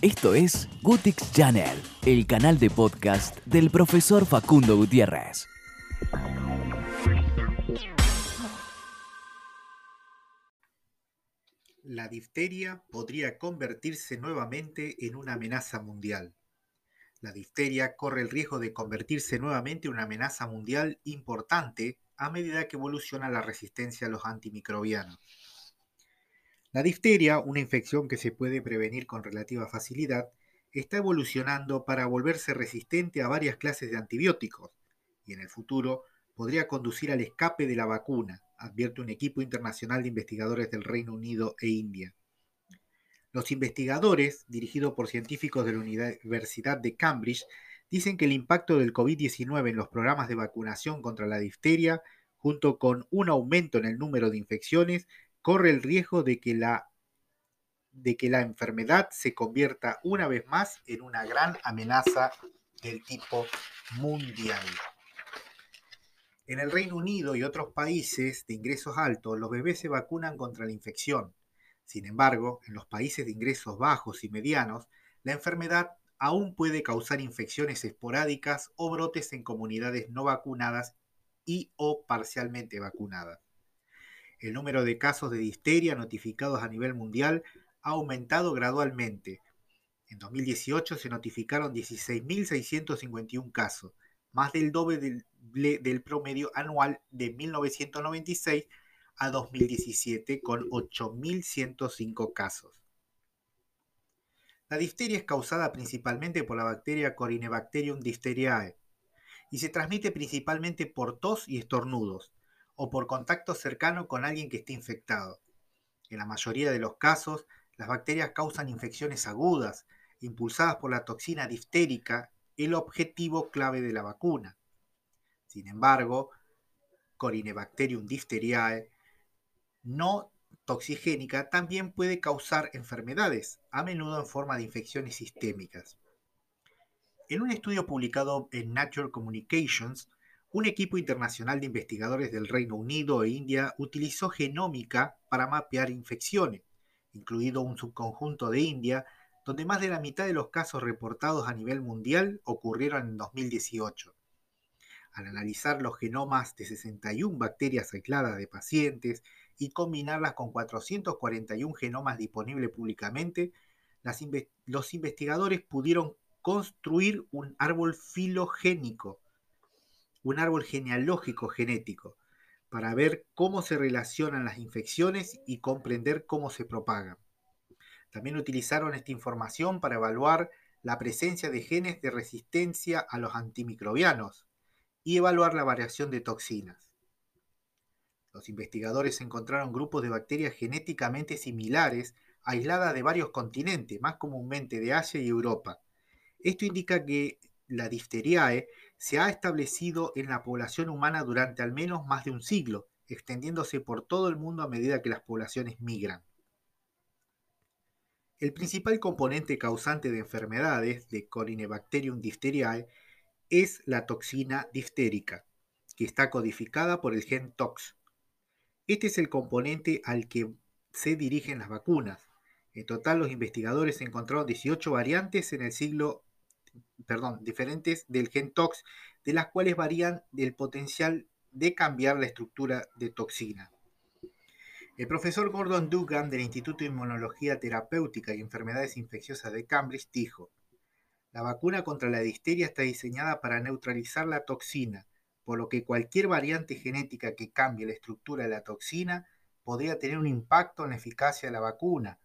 Esto es Gutix Channel, el canal de podcast del profesor Facundo Gutiérrez. La difteria podría convertirse nuevamente en una amenaza mundial. La difteria corre el riesgo de convertirse nuevamente en una amenaza mundial importante a medida que evoluciona la resistencia a los antimicrobianos. La difteria, una infección que se puede prevenir con relativa facilidad, está evolucionando para volverse resistente a varias clases de antibióticos y en el futuro podría conducir al escape de la vacuna, advierte un equipo internacional de investigadores del Reino Unido e India. Los investigadores, dirigidos por científicos de la Universidad de Cambridge, dicen que el impacto del COVID-19 en los programas de vacunación contra la difteria, junto con un aumento en el número de infecciones, corre el riesgo de que la de que la enfermedad se convierta una vez más en una gran amenaza del tipo mundial. En el Reino Unido y otros países de ingresos altos, los bebés se vacunan contra la infección. Sin embargo, en los países de ingresos bajos y medianos, la enfermedad aún puede causar infecciones esporádicas o brotes en comunidades no vacunadas y o parcialmente vacunadas. El número de casos de difteria notificados a nivel mundial ha aumentado gradualmente. En 2018 se notificaron 16.651 casos, más del doble del, promedio anual de 1996 a 2017 con 8.105 casos. La difteria es causada principalmente por la bacteria Corynebacterium diphtheriae y se transmite principalmente por tos y estornudos, o por contacto cercano con alguien que esté infectado. En la mayoría de los casos, las bacterias causan infecciones agudas, impulsadas por la toxina diftérica, el objetivo clave de la vacuna. Sin embargo, Corynebacterium diphtheriae no toxigénica también puede causar enfermedades, a menudo en forma de infecciones sistémicas. En un estudio publicado en Nature Communications, un equipo internacional de investigadores del Reino Unido e India utilizó genómica para mapear infecciones, incluido un subconjunto de India, donde más de la mitad de los casos reportados a nivel mundial ocurrieron en 2018. Al analizar los genomas de 61 bacterias aisladas de pacientes y combinarlas con 441 genomas disponibles públicamente, los investigadores pudieron construir un árbol filogénico un árbol genealógico genético para ver cómo se relacionan las infecciones y comprender cómo se propagan. También utilizaron esta información para evaluar la presencia de genes de resistencia a los antimicrobianos y evaluar la variación de toxinas. Los investigadores encontraron grupos de bacterias genéticamente similares aisladas de varios continentes, más comúnmente de Asia y Europa. Esto indica que la difteriae se ha establecido en la población humana durante al menos más de un siglo, extendiéndose por todo el mundo a medida que las poblaciones migran. El principal componente causante de enfermedades de Corynebacterium diphtheriae es la toxina diftérica, que está codificada por el gen TOX. Este es el componente al que se dirigen las vacunas. En total, los investigadores encontraron 18 variantes en el siglo perdón, diferentes del gen TOX, de las cuales varían el potencial de cambiar la estructura de toxina. El profesor Gordon Dugan del Instituto de Inmunología Terapéutica y Enfermedades Infecciosas de Cambridge dijo, la vacuna contra la difteria está diseñada para neutralizar la toxina, por lo que cualquier variante genética que cambie la estructura de la toxina podría tener un impacto en la eficacia de la vacuna,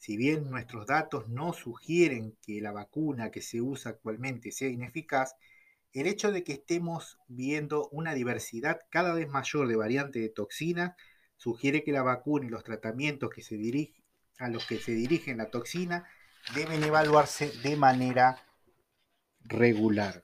si bien nuestros datos no sugieren que la vacuna que se usa actualmente sea ineficaz, el hecho de que estemos viendo una diversidad cada vez mayor de variantes de toxina sugiere que la vacuna y los tratamientos que se a los que se dirige la toxina deben evaluarse de manera regular.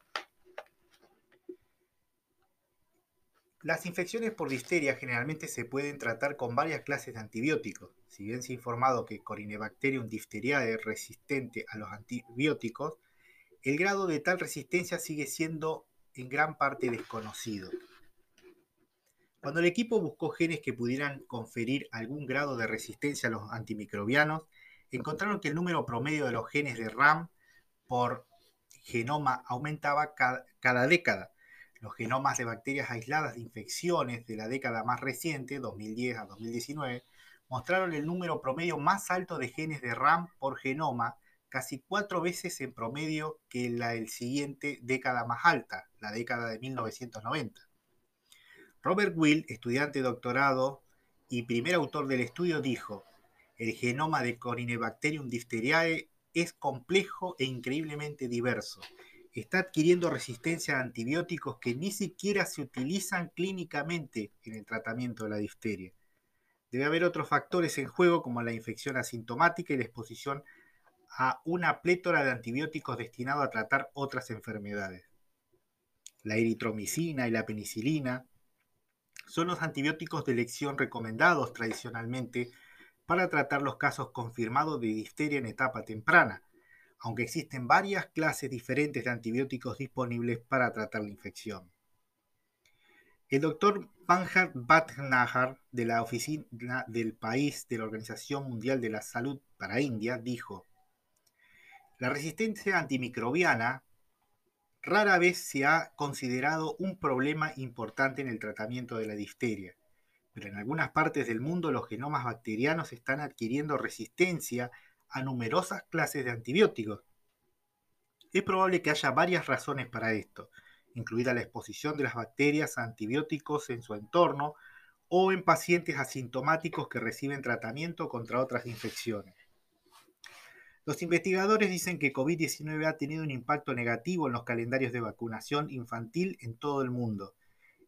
Las infecciones por difteria generalmente se pueden tratar con varias clases de antibióticos. Si bien se ha informado que Corynebacterium diphtheriae es resistente a los antibióticos, el grado de tal resistencia sigue siendo en gran parte desconocido. Cuando el equipo buscó genes que pudieran conferir algún grado de resistencia a los antimicrobianos, encontraron que el número promedio de los genes de RAM por genoma aumentaba cada, década. Los genomas de bacterias aisladas de infecciones de la década más reciente, 2010 a 2019, mostraron el número promedio más alto de genes de RAM por genoma, casi cuatro veces en promedio que la del siguiente década más alta, la década de 1990. Robert Will, estudiante doctorado y primer autor del estudio, dijo, el genoma de Corynebacterium diphtheriae es complejo e increíblemente diverso. Está adquiriendo resistencia a antibióticos que ni siquiera se utilizan clínicamente en el tratamiento de la difteria. Debe haber otros factores en juego como la infección asintomática y la exposición a una plétora de antibióticos destinados a tratar otras enfermedades. La eritromicina y la penicilina son los antibióticos de elección recomendados tradicionalmente para tratar los casos confirmados de difteria en etapa temprana, aunque existen varias clases diferentes de antibióticos disponibles para tratar la infección. El doctor Panhard Bhatnagar de la Oficina del País de la Organización Mundial de la Salud para India dijo, la resistencia antimicrobiana rara vez se ha considerado un problema importante en el tratamiento de la difteria pero en algunas partes del mundo los genomas bacterianos están adquiriendo resistencia a numerosas clases de antibióticos. Es probable que haya varias razones para esto, incluida la exposición de las bacterias a antibióticos en su entorno o en pacientes asintomáticos que reciben tratamiento contra otras infecciones. Los investigadores dicen que COVID-19 ha tenido un impacto negativo en los calendarios de vacunación infantil en todo el mundo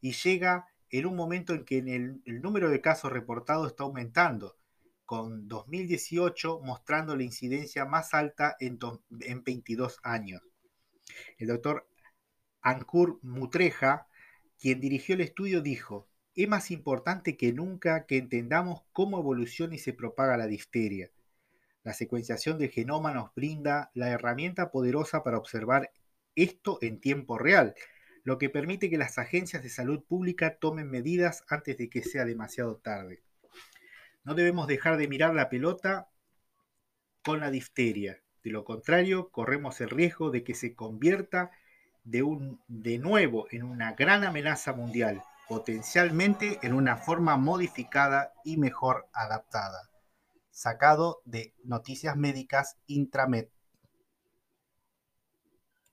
y llega en un momento en que el, número de casos reportados está aumentando, con 2018 mostrando la incidencia más alta en, 22 años. El doctor Ankur Mutreja, quien dirigió el estudio, dijo, es más importante que nunca que entendamos cómo evoluciona y se propaga la difteria. La secuenciación del genoma nos brinda la herramienta poderosa para observar esto en tiempo real lo que permite que las agencias de salud pública tomen medidas antes de que sea demasiado tarde. No debemos dejar de mirar la pelota con la difteria. De lo contrario, corremos el riesgo de que se convierta de, un, de nuevo en una gran amenaza mundial, potencialmente en una forma modificada y mejor adaptada. Sacado de Noticias Médicas Intramed.